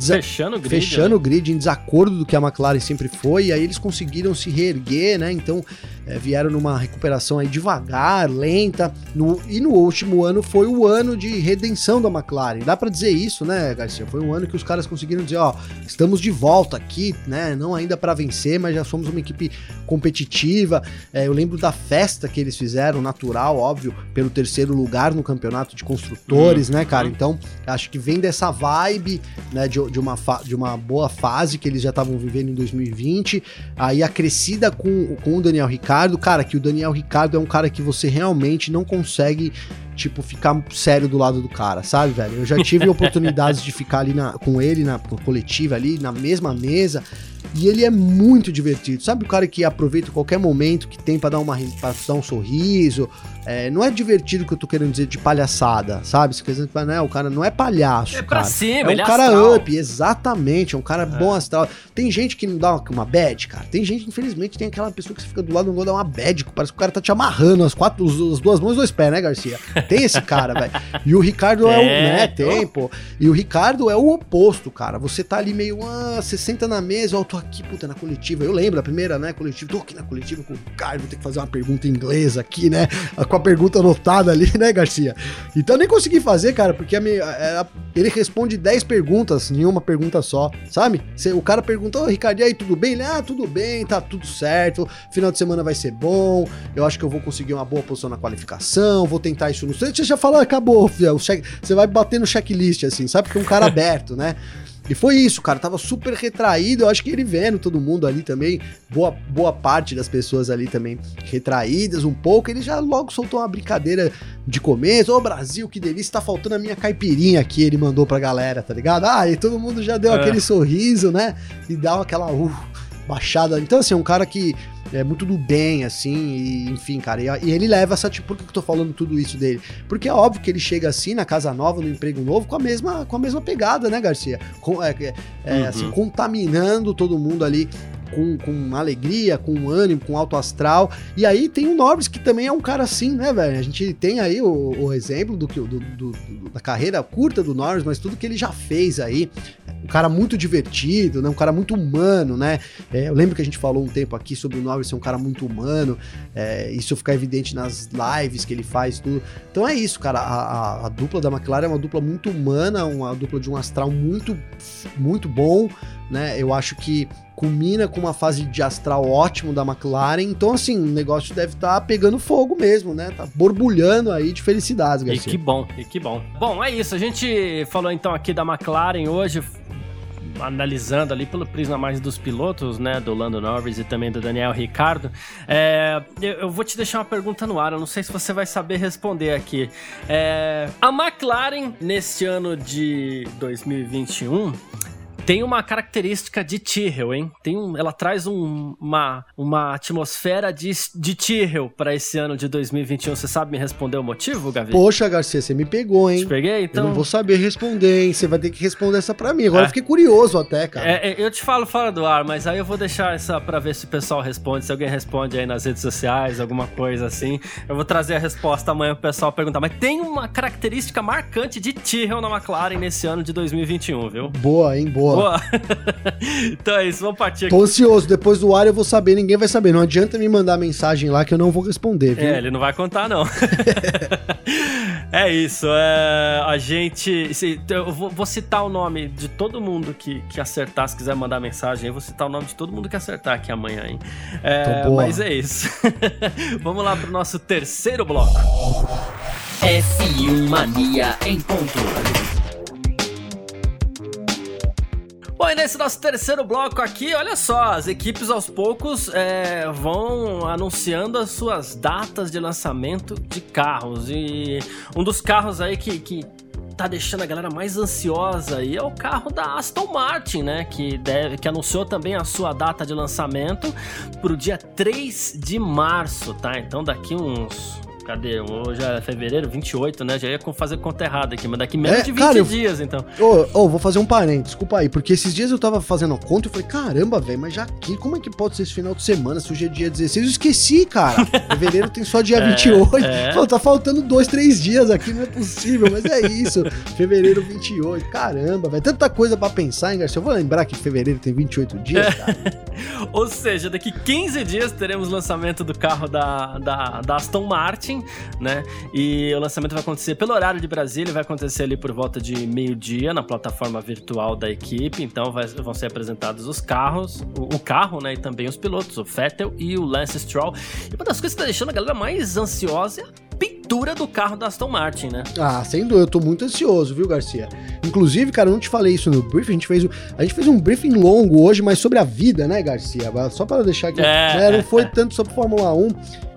Fechando o grid. fechando né? o grid em desacordo do que a McLaren sempre foi, e aí eles conseguiram se reerguer, né? Então é, vieram numa recuperação aí devagar, lenta, no- e no último ano foi o ano de redenção da McLaren. Dá pra dizer isso, né, Garcia? Foi um ano que os caras conseguiram dizer, ó, estamos de volta aqui, né? Não ainda pra vencer, mas já somos uma equipe competitiva. É, eu lembro da festa que eles fizeram, natural, óbvio, pelo terceiro lugar no campeonato de construtores, né, cara? Então, acho que vem dessa vibe, né, de, de uma, de uma boa fase que eles já estavam vivendo em 2020. Aí a crescida com, com o Daniel Ricardo, cara, que o Daniel Ricardo é um cara que você realmente não consegue, tipo, ficar sério do lado do cara, sabe, velho? Eu já tive oportunidades de ficar ali na- com ele na coletiva ali, na mesma mesa. E ele é muito divertido. Sabe o cara que aproveita qualquer momento que tem pra dar, uma, pra dar um sorriso? É, não é divertido que eu tô querendo dizer de palhaçada, sabe? Você quer né, o cara não é palhaço, É pra cara. cima, É um é cara astral. up, exatamente. É um cara bom astral. Tem gente que não dá uma, uma bad, cara. Tem gente, infelizmente, tem aquela pessoa que você fica do lado e não dar uma bad. Parece que o cara tá te amarrando as quatro, as duas mãos e dois pés, né, Garcia? Tem esse cara, velho. E o Ricardo é, o. É, Né, tem, pô. E o Ricardo é o oposto, cara. Você tá ali meio. Ah, você senta na mesa, ó, eu tô aqui, puta, na coletiva. Eu lembro a primeira, né, coletiva. Tô aqui na coletiva com o Ricardo, vou ter que fazer uma pergunta em inglês aqui, né? Com a pergunta anotada ali, né, Garcia? Então eu nem consegui fazer, cara, porque a minha- era- ele responde 10 perguntas em uma pergunta só, sabe? Cê- o cara perguntou, ô Ricardo, e aí, tudo bem? Ele, ah, tudo bem, tá tudo certo, final de semana vai ser bom, eu acho que eu vou conseguir uma boa posição na qualificação, vou tentar isso no... Você já falou, acabou, filho, o check- você vai bater no checklist, assim, sabe? Porque é um cara aberto, né? E foi isso, cara. Tava super retraído. Eu acho que ele vendo todo mundo ali também. Boa, boa parte das pessoas ali também retraídas um pouco. Ele já logo soltou uma brincadeira de começo. Ô Brasil, que delícia. Tá faltando a minha caipirinha aqui. Ele mandou pra galera, tá ligado? Ah, e todo mundo já deu É. aquele sorriso, né? E dá aquela uh, baixada. Então, assim, é um cara que é muito do bem, assim, e, enfim, cara. E, e ele leva essa. Tipo, por que eu tô falando tudo isso dele? Porque é óbvio que ele chega assim na casa nova, no emprego novo, com a mesma, com a mesma pegada, né, Garcia? Com, é, é, é, Uhum. assim, contaminando todo mundo ali com, com alegria, com ânimo, com alto astral. E aí tem o Norris, que também é um cara assim, né, velho? A gente tem aí o, o exemplo do, do- do- da carreira curta do Norris, mas tudo que ele já fez aí. Um cara muito divertido, né? Um cara muito humano, né? É, eu lembro que a gente falou um tempo aqui sobre o Norris ser um cara muito humano. é, isso fica evidente nas lives que ele faz, tudo. Então é isso, cara. A, a- a dupla da McLaren é uma dupla muito humana, uma dupla de um astral muito, muito bom, né? Eu acho que culmina com uma fase de astral ótimo da McLaren. Então, assim, o negócio deve estar tá pegando fogo mesmo, né? Tá borbulhando aí de felicidades, Garcia. E que bom, e que bom. Bom, é isso. A gente falou então aqui da McLaren hoje, analisando ali pelo prisma mais dos pilotos, né, do Lando Norris e também do Daniel Ricardo, é, eu vou te deixar uma pergunta no ar, eu não sei se você vai saber responder aqui. É, a McLaren, neste ano de 2021, tem uma característica de Tyrrell, hein? Tem um, ela traz um, uma, uma atmosfera de, de Tyrrell para esse ano de 2021. Você sabe me responder o motivo, Gavi? Poxa, Garcia, você me pegou, hein? Te peguei, então. Eu não vou saber responder, hein? Você vai ter que responder essa para mim. Agora é. eu fiquei curioso até, cara. É, é, eu te falo fora do ar, mas aí eu vou deixar essa para ver se o pessoal responde. Se alguém responde aí nas redes sociais, alguma coisa assim. Eu vou trazer a resposta amanhã pro pessoal perguntar. Mas tem uma característica marcante de Tyrrell na McLaren nesse ano de 2021, viu? Boa, hein? Boa. Boa. então é isso, vamos partir aqui. Tô ansioso, depois do ar eu vou saber, ninguém vai saber. Não adianta me mandar mensagem lá que eu não vou responder, viu? É, ele não vai contar, não. é isso, é, a gente. Se, eu vou, vou, citar o nome de todo mundo que, que acertar, se quiser mandar mensagem, eu vou citar o nome de todo mundo que acertar aqui amanhã, hein? É, mas é isso. vamos lá pro nosso terceiro bloco. F1 Mania em ponto. Nesse nosso terceiro bloco aqui, olha só, as equipes aos poucos é, vão anunciando as suas datas de lançamento de carros. E um dos carros aí que, que tá deixando a galera mais ansiosa aí é o carro da Aston Martin, né? Que, deve, que anunciou também a sua data de lançamento pro dia 3 de março, tá? Então daqui uns Cadê? Hoje é fevereiro, 28, né? Já ia fazer conta errada aqui, mas daqui menos é, de 20 cara, dias, então. Ô, oh, oh, vou fazer um parênteses, desculpa aí, porque esses dias eu tava fazendo a conta e falei, caramba, velho, mas já aqui, como é que pode ser esse final de semana, se hoje é dia 16? Eu esqueci, cara. fevereiro tem só dia é, 28. É. Pô, tá faltando dois, três dias aqui, não é possível, mas é isso. fevereiro 28, caramba, velho. Tanta coisa pra pensar, hein, Garcia? Eu vou lembrar que fevereiro tem 28 dias, cara. Ou seja, daqui 15 dias teremos lançamento do carro da, da, da Aston Martin né? E o lançamento vai acontecer pelo horário de Brasília, vai acontecer ali por volta de meio-dia na plataforma virtual da equipe. Então vai, vão ser apresentados os carros, o, o, carro, né? E também os pilotos, o Vettel e o Lance Stroll. E uma das coisas que tá deixando a galera mais ansiosa é a pintura do carro da Aston Martin, né? Ah, sem dúvida, eu tô muito ansioso, viu, Garcia? Inclusive, cara, eu não te falei isso no briefing, a gente fez, a gente fez um briefing longo hoje, mas sobre a vida, né, Garcia? Só para deixar aqui, é, né, não foi é. tanto sobre Fórmula 1,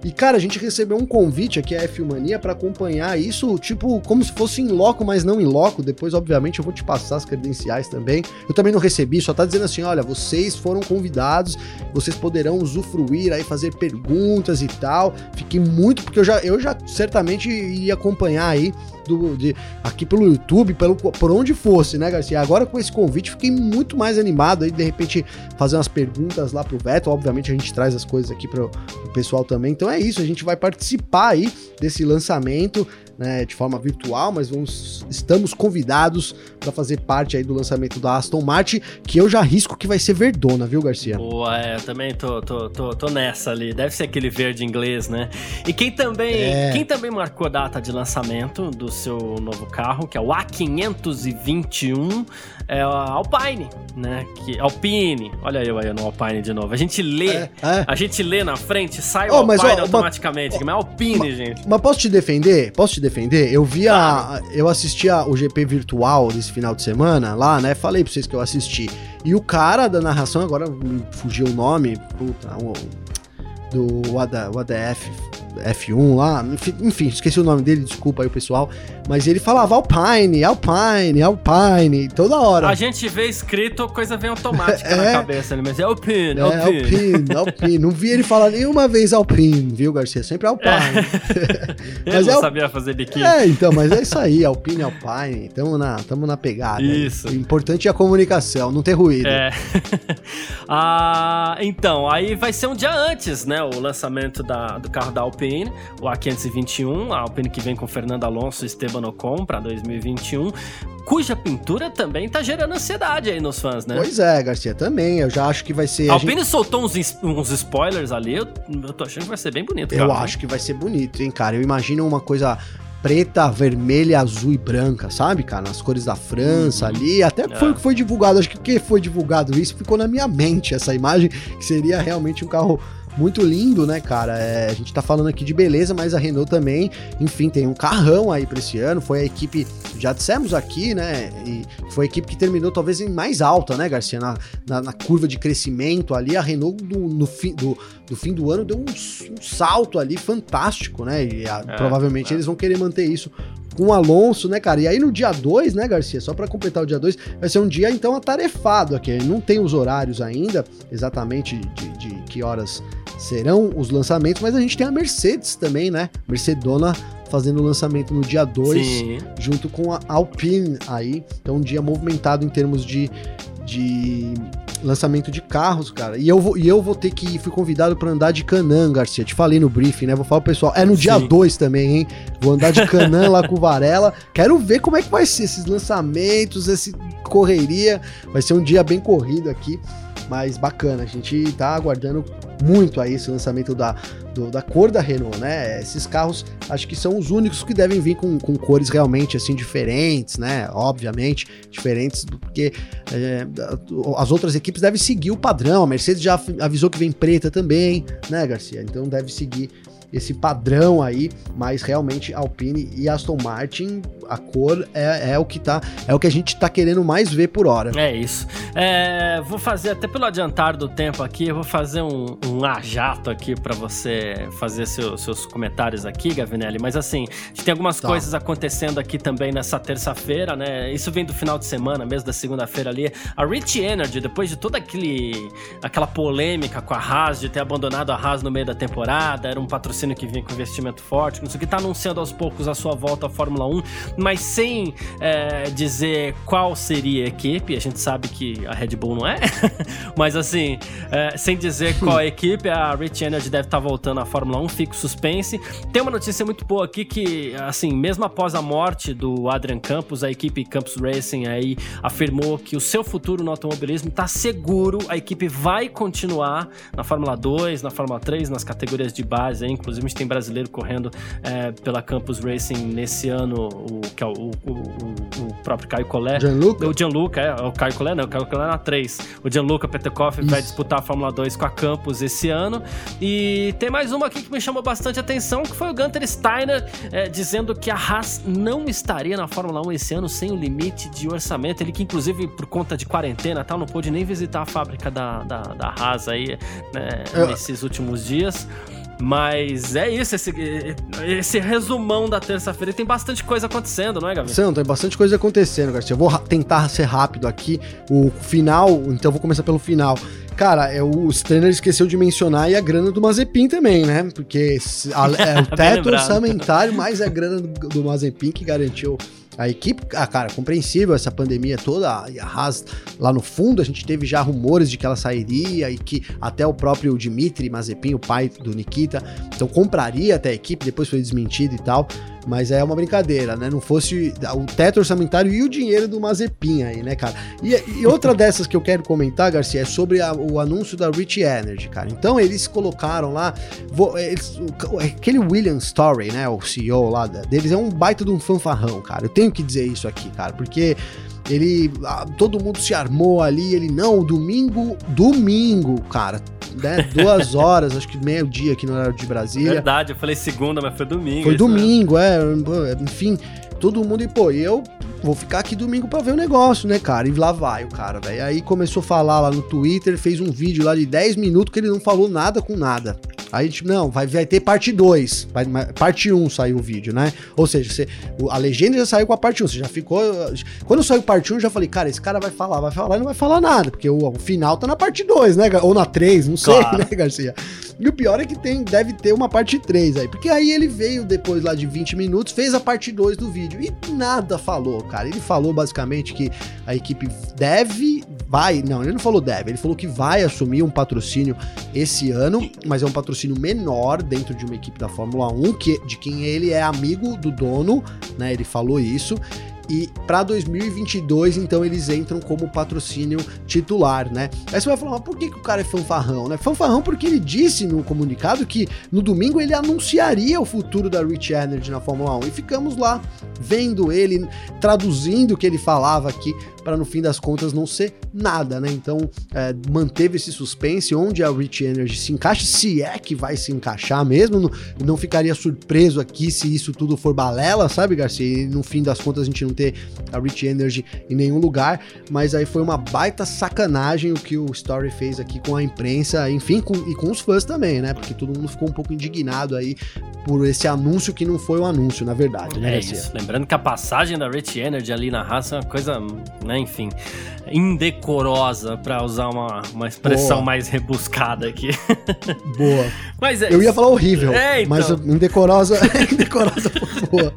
e, cara, a gente recebeu um convite aqui, a F Mania, para acompanhar isso, tipo, como se fosse em loco, mas não em loco. Depois, obviamente, eu vou te passar as credenciais também. Eu também não recebi, só tá dizendo assim: olha, vocês foram convidados, vocês poderão usufruir aí, fazer perguntas e tal. Fiquei muito, porque eu já, eu já certamente ia acompanhar aí do, de, aqui pelo YouTube, pelo, por onde fosse, né, Garcia? Agora com esse convite, fiquei muito mais animado aí, de repente, fazer umas perguntas lá pro Veto. Obviamente, a gente traz as coisas aqui pro, pro pessoal também. Então é isso, a gente vai participar aí desse lançamento né, de forma virtual, mas vamos, estamos convidados para fazer parte aí do lançamento da Aston Martin, que eu já risco que vai ser verdona, viu, Garcia? Boa, é, eu também tô, tô, tô, tô, nessa ali. Deve ser aquele verde inglês, né? E quem também, é. quem também marcou a data de lançamento do seu novo carro, que é o A521, é a Alpine, né? Que, Alpine, olha eu aí no Alpine de novo. A gente lê, é, é. a gente lê na frente, sai oh, o Alpine mas, automaticamente. Mas, é Alpine, gente. Mas posso te defender? Posso te defender? Eu vi a. Eu assisti a, o GP virtual desse final de semana lá, né? Falei pra vocês que eu assisti. E o cara da narração, agora fugiu o nome, puta, um, do ADF F1 lá, enfim, esqueci o nome dele, desculpa aí o pessoal, mas ele falava Alpine, Alpine, Alpine, toda hora. A gente vê escrito, coisa vem automática é, na cabeça, né? mas é Alpine, é, Alpine. Alpine, Alpine, não vi ele falar nenhuma vez Alpine, viu, Garcia? Sempre Alpine. É. mas não é, sabia fazer biquíni. É, então, mas é isso aí, Alpine, Alpine, tamo na, tamo na pegada. Isso. O importante é a comunicação, não ter ruído. É. ah, então, aí vai ser um dia antes, né, o lançamento da, do carro da Alpine o A521, a Alpine que vem com Fernando Alonso e Esteban Ocon para 2021 cuja pintura também tá gerando ansiedade aí nos fãs, né? Pois é, Garcia, também. Eu já acho que vai ser. A Alpine gente... soltou uns, uns spoilers ali, eu, eu tô achando que vai ser bem bonito. Eu acho que vai ser bonito, hein, cara. Eu imagino uma coisa preta, vermelha, azul e branca, sabe, cara? Nas cores da França Uhum. ali. Até É. foi o que foi divulgado. Acho que porque foi divulgado isso, ficou na minha mente essa imagem, que seria realmente um carro muito lindo, né, cara? É, a gente tá falando aqui de beleza, mas a Renault também, enfim, tem um carrão aí pra esse ano. Foi a equipe, já dissemos aqui, né? E foi a equipe que terminou talvez em mais alta, né, Garcia? Na, na, na curva de crescimento ali, a Renault do, no fim, do, do fim do ano deu um, um salto ali fantástico, né? E a- É, provavelmente é. eles vão querer manter isso com o Alonso, né, cara? E aí no dia 2, né, Garcia? Só pra completar o dia 2, vai ser um dia então atarefado aqui. Não tem os horários ainda, exatamente de, de que horas serão os lançamentos, mas a gente tem a Mercedes também, né? Mercedona fazendo o lançamento no dia 2 Sim. junto com a Alpine aí. Então, um dia movimentado em termos de, de lançamento de carros, cara. E eu vou, e eu vou ter que fui convidado para andar de Canã, Garcia. Te falei no briefing, né? Vou falar pro pessoal. É no dia Sim. 2 também, hein? Vou andar de Canã lá com o Varela. Quero ver como é que vai ser esses lançamentos, esse correria. Vai ser um dia bem corrido aqui. Mas bacana, a gente tá aguardando muito aí esse lançamento da, do- da cor da Renault, né? Esses carros acho que são os únicos que devem vir com, com cores realmente assim diferentes, né? Obviamente, diferentes, porque é, as outras equipes devem seguir o padrão. A Mercedes já avisou que vem preta também, né, Garcia? Então deve seguir esse padrão aí, mas realmente Alpine e Aston Martin, a cor é, é o que tá, é o que a gente tá querendo mais ver por hora. É isso. É, vou fazer, até pelo adiantar do tempo aqui, eu vou fazer um, um ajato aqui pra você fazer seu- seus comentários aqui, Gavinelli. Mas assim, tem algumas Tá. coisas acontecendo aqui também nessa terça-feira, né? Isso vem do final de semana, mesmo da segunda-feira ali. A Rich Energy, depois de toda aquele, aquela polêmica com a Haas, de ter abandonado a Haas no meio da temporada, era um patrocínio que vinha com investimento forte, não sei o que, tá anunciando aos poucos a sua volta à Fórmula 1, mas sem é, dizer qual seria a equipe, a gente sabe que a Red Bull não é, mas assim, é, sem dizer qual a equipe, a Rich Energy deve estar voltando à Fórmula 1, fica o suspense. Tem uma notícia muito boa aqui que, assim, mesmo após a morte do Adrian Campos, a equipe Campos Racing aí afirmou que o seu futuro no automobilismo está seguro, a equipe vai continuar na Fórmula 2, na Fórmula 3, nas categorias de base, aí, inclusive a gente tem brasileiro correndo é, pela Campus Racing nesse ano, o, que é o, o- o- o próprio Caio Collet. Gianluca? O Gianluca, é, o Caio Collet não, o Caio Collet na 3. O Gianluca Petekoff vai disputar a Fórmula 2 com a Campus esse ano. E tem mais uma aqui que me chamou bastante atenção, que foi o Gunter Steiner é, dizendo que a Haas não estaria na Fórmula 1 esse ano sem o limite de orçamento. Ele que, inclusive, por conta de quarentena e tal, não pôde nem visitar a fábrica da, da, da Haas aí, né, nesses últimos dias. Mas é isso, esse, esse resumão da terça-feira. E Tem bastante coisa acontecendo, não é, Gabriel? São, tem bastante coisa acontecendo, Garcia. Eu vou tentar ser rápido aqui. O final, então eu vou começar pelo final. Cara, é, o Stanner esqueceu de mencionar aí a grana do Mazepin também, né? Porque a- é o teto orçamentário mais a grana do, do Mazepin que garantiu a equipe. Ah, cara, compreensível essa pandemia toda. A Haas lá no fundo, a gente teve já rumores de que ela sairia e que até o próprio Dmitry Mazepin, o pai do Nikita, então compraria até a equipe, depois foi desmentido e tal. Mas é uma brincadeira, né? Não fosse o teto orçamentário e o dinheiro do Mazepin aí, né, cara? E, e outra dessas que eu quero comentar, Garcia, é sobre a- o anúncio da Rich Energy, cara. Então eles colocaram lá, eles- aquele William Story, né, o CEO lá deles, é um baita de um fanfarrão, cara. Eu tenho que dizer isso aqui, cara, porque ele, todo mundo se armou ali, ele, não, domingo, domingo, cara, né, duas horas, acho que meio dia aqui no horário de Brasília. Verdade, eu falei segunda, mas foi domingo. Foi né? domingo, é, enfim, todo mundo, e pô, eu vou ficar aqui domingo pra ver o negócio, né, cara? E lá vai o cara, velho. Aí começou a falar lá no Twitter, fez um vídeo lá de 10 minutos que ele não falou nada com nada. Aí, tipo, não, vai, vai ter parte 2. Vai, mas parte 1 um saiu o vídeo, né? Ou seja, você, a legenda já saiu com a parte 1. Um, você já ficou. Quando saiu parte 1, um, eu já falei, cara, esse cara vai falar, vai falar e não vai falar nada. Porque o, o final tá na parte 2, né? Ou na 3, não sei, Claro. né, Garcia? E o pior é que tem, deve ter uma parte 3 aí. Porque aí ele veio depois lá de 20 minutos, fez a parte 2 do vídeo. E nada falou, cara. Ele falou basicamente que a equipe deve, vai. Não, ele não falou deve, ele falou que vai assumir um patrocínio esse ano, mas é um patrocínio menor dentro de uma equipe da Fórmula 1, que, de quem ele é amigo do dono, né? Ele falou isso. E para 2022, então, eles entram como patrocínio titular, né? Aí você vai falar, mas por que, que o cara é fanfarrão, né? Fanfarrão porque ele disse no comunicado que no domingo ele anunciaria o futuro da Rich Energy na Fórmula 1 e ficamos lá vendo ele, traduzindo o que ele falava aqui para no fim das contas não ser nada, né? Então é, manteve esse suspense onde a Rich Energy se encaixa, se é que vai se encaixar mesmo, não, não ficaria surpreso aqui se isso tudo for balela, sabe, Garcia? E no fim das contas a gente não ter a Rich Energy em nenhum lugar, mas aí foi uma baita sacanagem o que o Story fez aqui com a imprensa, enfim, com, e com os fãs também, né? Porque todo mundo ficou um pouco indignado aí por esse anúncio que não foi um anúncio, na verdade, né, é Isso. Lembrando que a passagem da Rich Energy ali na raça é uma coisa, né, enfim, indecorosa, para usar uma, uma expressão Boa. mais rebuscada aqui. Boa. Mas é, Eu ia falar horrível, é, então. mas indecorosa, indecorosa foi boa.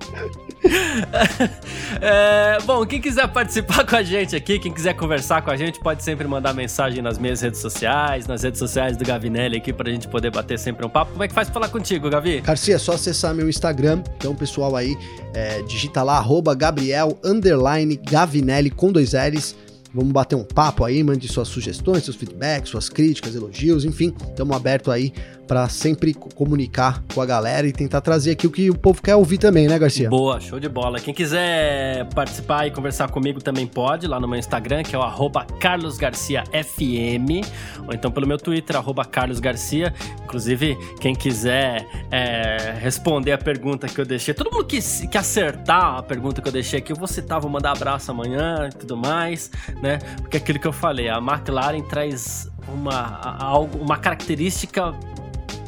é, bom, quem quiser participar com a gente aqui, quem quiser conversar com a gente, pode sempre mandar mensagem nas minhas redes sociais, nas redes sociais do Gavinelli aqui, pra gente poder bater sempre um papo. Como é que faz pra falar contigo, Gavi? Garcia, é só acessar meu Instagram. Então, pessoal aí, é, digita lá, arroba Gabriel, Gavinelli, com dois L's. Vamos bater um papo aí, mande suas sugestões, seus feedbacks, suas críticas, elogios, enfim, estamos abertos aí para sempre comunicar com a galera e tentar trazer aqui o que o povo quer ouvir também, né, Garcia? Boa, show de bola. Quem quiser participar e conversar comigo também pode, lá no meu Instagram, que é o carlosgarciafm, ou então pelo meu Twitter, carlosgarcia. Inclusive, quem quiser é, responder a pergunta que eu deixei, todo mundo que, que acertar a pergunta que eu deixei aqui, eu vou citar, vou mandar abraço amanhã e tudo mais, né? Porque é aquilo que eu falei, a McLaren traz uma, algo, uma característica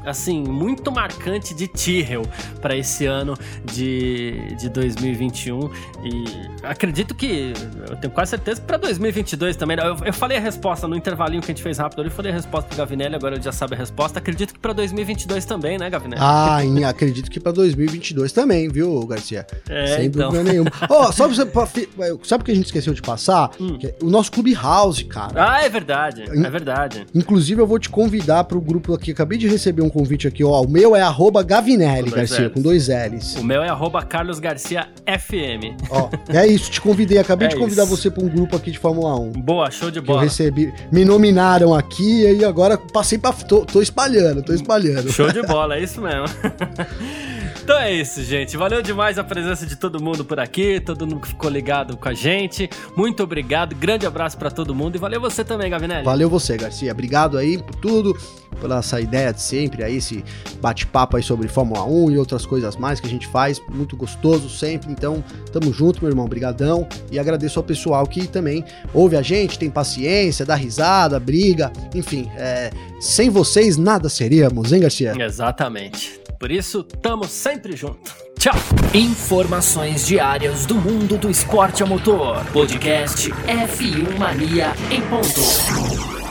assim, muito marcante de Tyrrell para esse ano de, de 2021. E acredito que, eu tenho quase certeza que para 2022 também. Eu, eu falei a resposta no intervalinho que a gente fez rápido ali, falei a resposta pro Gavinelli, agora ele já sabe a resposta. Acredito que para 2022 também, né, Gavinelli? Ah, acredito que para 2022 também, viu, Garcia? É, Sem então. dúvida nenhuma. Ó, oh, sabe, sabe o que a gente esqueceu de passar? Hum. É o nosso Clubhouse, cara. Ah, é verdade, é verdade. Inclusive, eu vou te convidar para o grupo aqui. Acabei de receber um convite aqui, ó. O meu é arroba Gavinelli, Garcia, L's. com dois L's. O meu é arroba Carlos Garcia FM. Ó, é isso, te convidei, acabei é de convidar isso. você para um grupo aqui de Fórmula 1. Boa, show de bola. eu recebi, me nominaram aqui e agora passei para tô, tô espalhando, tô espalhando. Show de bola, é isso mesmo. Então é isso, gente. Valeu demais a presença de todo mundo por aqui, todo mundo que ficou ligado com a gente. Muito obrigado, grande abraço para todo mundo e valeu você também, Gavinelli. Valeu você, Garcia. Obrigado aí por tudo, pela essa ideia de sempre aí, esse bate-papo aí sobre Fórmula 1 e outras coisas mais que a gente faz. Muito gostoso sempre. Então, tamo junto, meu irmão. Brigadão. E agradeço ao pessoal que também ouve a gente, tem paciência, dá risada, briga, enfim. É, sem vocês nada seríamos, hein, Garcia? Exatamente. Por isso, tamo sempre junto. Tchau! Informações diárias do mundo do esporte a motor. Podcast F1 Mania em ponto.